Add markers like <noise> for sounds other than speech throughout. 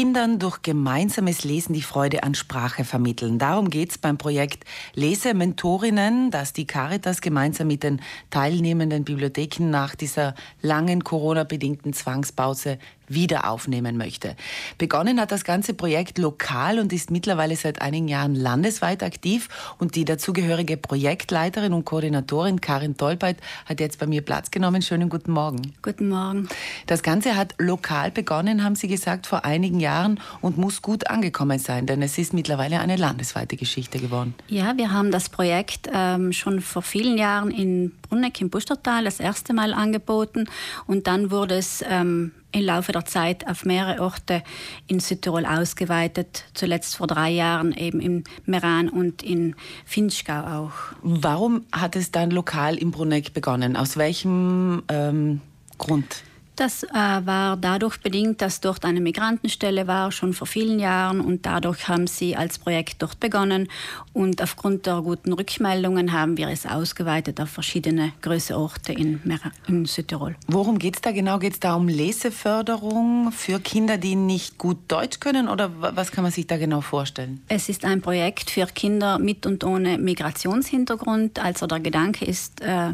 Kindern durch gemeinsames Lesen die Freude an Sprache vermitteln. Darum geht es beim Projekt Lesementorinnen, das die Caritas gemeinsam mit den teilnehmenden Bibliotheken nach dieser langen Corona-bedingten Zwangspause wieder aufnehmen möchte. Begonnen hat das ganze Projekt lokal und ist mittlerweile seit einigen Jahren landesweit aktiv. Und die dazugehörige Projektleiterin und Koordinatorin Karin Tolpeit hat jetzt bei mir Platz genommen. Schönen guten Morgen. Guten Morgen. Das Ganze hat lokal begonnen, haben Sie gesagt, vor einigen Jahren und muss gut angekommen sein, denn es ist mittlerweile eine landesweite Geschichte geworden. Ja, wir haben das Projekt ähm, schon vor vielen Jahren in Brunneck im Bustertal das erste Mal angeboten und dann wurde es ähm, im Laufe der Zeit auf mehrere Orte in Südtirol ausgeweitet, zuletzt vor drei Jahren eben im Meran und in Finchgau auch. Warum hat es dann lokal in Bruneck begonnen? Aus welchem ähm, Grund? Das äh, war dadurch bedingt, dass dort eine Migrantenstelle war, schon vor vielen Jahren. Und dadurch haben sie als Projekt dort begonnen. Und aufgrund der guten Rückmeldungen haben wir es ausgeweitet auf verschiedene größere Orte in, in Südtirol. Worum geht es da genau? Geht es da um Leseförderung für Kinder, die nicht gut Deutsch können? Oder was kann man sich da genau vorstellen? Es ist ein Projekt für Kinder mit und ohne Migrationshintergrund. Also der Gedanke ist, äh,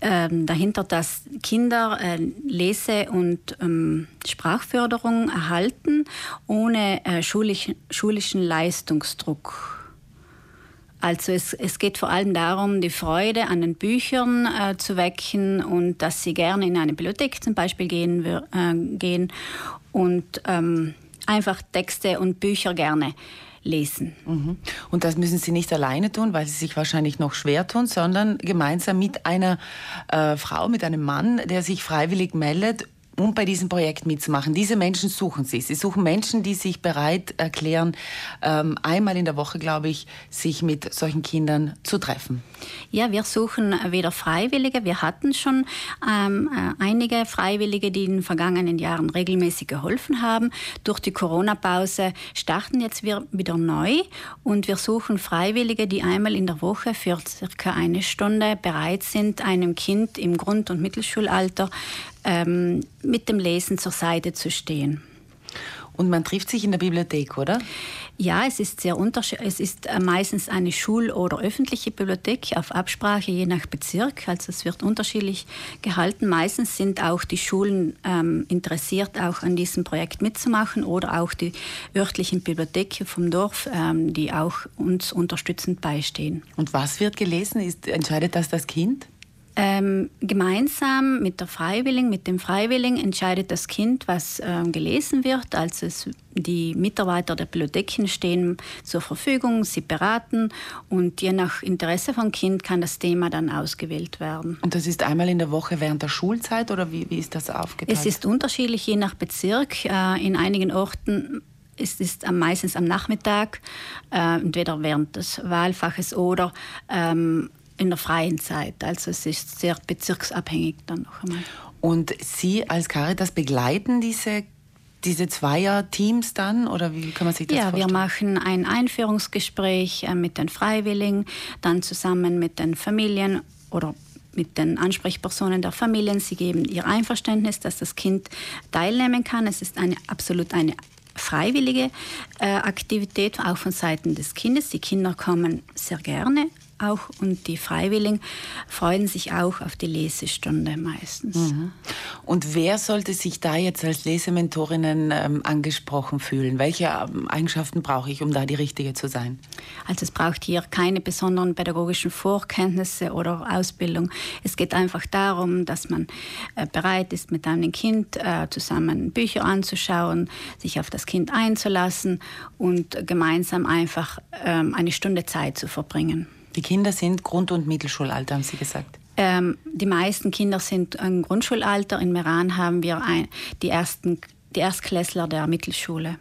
ähm, dahinter, dass Kinder äh, Lese- und ähm, Sprachförderung erhalten ohne äh, schulisch, schulischen Leistungsdruck. Also es, es geht vor allem darum, die Freude an den Büchern äh, zu wecken und dass sie gerne in eine Bibliothek zum Beispiel gehen, äh, gehen und ähm, einfach Texte und Bücher gerne lesen. Mhm. Und das müssen Sie nicht alleine tun, weil Sie sich wahrscheinlich noch schwer tun, sondern gemeinsam mit einer äh, Frau, mit einem Mann, der sich freiwillig meldet um bei diesem Projekt mitzumachen. Diese Menschen suchen Sie. Sie suchen Menschen, die sich bereit erklären, ähm, einmal in der Woche, glaube ich, sich mit solchen Kindern zu treffen. Ja, wir suchen wieder Freiwillige. Wir hatten schon ähm, äh, einige Freiwillige, die in den vergangenen Jahren regelmäßig geholfen haben. Durch die Corona-Pause starten jetzt wir wieder neu und wir suchen Freiwillige, die einmal in der Woche für circa eine Stunde bereit sind, einem Kind im Grund- und Mittelschulalter ähm, mit dem Lesen zur Seite zu stehen. Und man trifft sich in der Bibliothek, oder? Ja, es ist sehr unterschiedlich. Es ist äh, meistens eine Schul- oder öffentliche Bibliothek auf Absprache je nach Bezirk. Also es wird unterschiedlich gehalten. Meistens sind auch die Schulen ähm, interessiert, auch an diesem Projekt mitzumachen oder auch die örtlichen Bibliotheken vom Dorf, ähm, die auch uns unterstützend beistehen. Und was wird gelesen? Ist, entscheidet das das Kind? Ähm, gemeinsam mit der Freiwilligen, mit dem Freiwilligen entscheidet das Kind, was ähm, gelesen wird. Also es, die Mitarbeiter der Bibliotheken stehen zur Verfügung, sie beraten und je nach Interesse vom Kind kann das Thema dann ausgewählt werden. Und das ist einmal in der Woche während der Schulzeit oder wie, wie ist das aufgeteilt? Es ist unterschiedlich je nach Bezirk. Äh, in einigen Orten ist es meistens am Nachmittag, äh, entweder während des Wahlfaches oder ähm, in der freien Zeit. Also es ist sehr bezirksabhängig dann noch einmal. Und Sie als Caritas begleiten diese diese Zweier-Teams dann oder wie kann man sich das ja, vorstellen? Ja, wir machen ein Einführungsgespräch äh, mit den Freiwilligen, dann zusammen mit den Familien oder mit den Ansprechpersonen der Familien. Sie geben ihr Einverständnis, dass das Kind teilnehmen kann. Es ist eine absolut eine freiwillige äh, Aktivität, auch von Seiten des Kindes. Die Kinder kommen sehr gerne auch und die Freiwilligen freuen sich auch auf die Lesestunde meistens. Mhm. Und wer sollte sich da jetzt als Lesementorinnen ähm, angesprochen fühlen? Welche ähm, Eigenschaften brauche ich, um da die Richtige zu sein? Also es braucht hier keine besonderen pädagogischen Vorkenntnisse oder Ausbildung. Es geht einfach darum, dass man äh, bereit ist, mit einem Kind äh, zusammen Bücher anzuschauen, sich auf das Kind einzulassen und gemeinsam einfach ähm, eine Stunde Zeit zu verbringen. Die Kinder sind Grund- und Mittelschulalter, haben Sie gesagt. Ähm, die meisten Kinder sind im Grundschulalter. In Meran haben wir ein, die, ersten, die Erstklässler der Mittelschule.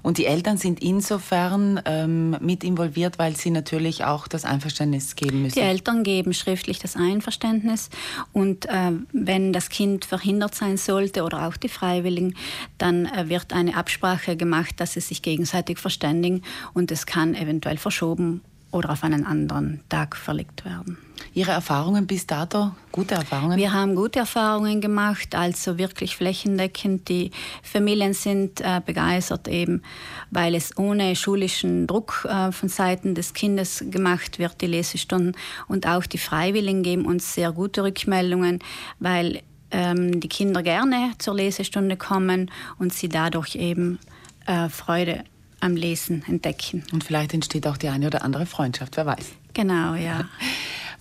Und die Eltern sind insofern ähm, mit involviert, weil sie natürlich auch das Einverständnis geben müssen. Die Eltern geben schriftlich das Einverständnis und äh, wenn das Kind verhindert sein sollte oder auch die Freiwilligen, dann äh, wird eine Absprache gemacht, dass sie sich gegenseitig verständigen und es kann eventuell verschoben oder auf einen anderen Tag verlegt werden. Ihre Erfahrungen bis dato, gute Erfahrungen? Wir haben gute Erfahrungen gemacht, also wirklich flächendeckend. Die Familien sind äh, begeistert eben, weil es ohne schulischen Druck äh, von Seiten des Kindes gemacht wird, die Lesestunden. Und auch die Freiwilligen geben uns sehr gute Rückmeldungen, weil ähm, die Kinder gerne zur Lesestunde kommen und sie dadurch eben äh, Freude am Lesen entdecken. Und vielleicht entsteht auch die eine oder andere Freundschaft, wer weiß. Genau, ja. <laughs>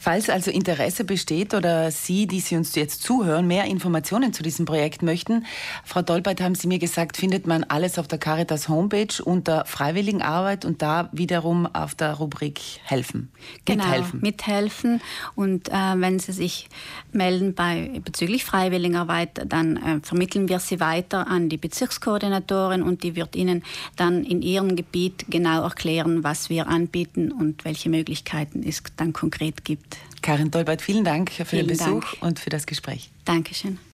Falls also Interesse besteht oder Sie, die Sie uns jetzt zuhören, mehr Informationen zu diesem Projekt möchten, Frau Dolbert, haben Sie mir gesagt, findet man alles auf der Caritas Homepage unter Freiwilligenarbeit und da wiederum auf der Rubrik Helfen. Genau, mithelfen. mithelfen. Und äh, wenn Sie sich melden bei, bezüglich Freiwilligenarbeit, dann äh, vermitteln wir Sie weiter an die Bezirkskoordinatorin und die wird Ihnen dann in Ihrem Gebiet genau erklären, was wir anbieten und welche Möglichkeiten es dann konkret gibt. Karin Dolbert, vielen Dank für vielen den Besuch Dank. und für das Gespräch. Dankeschön.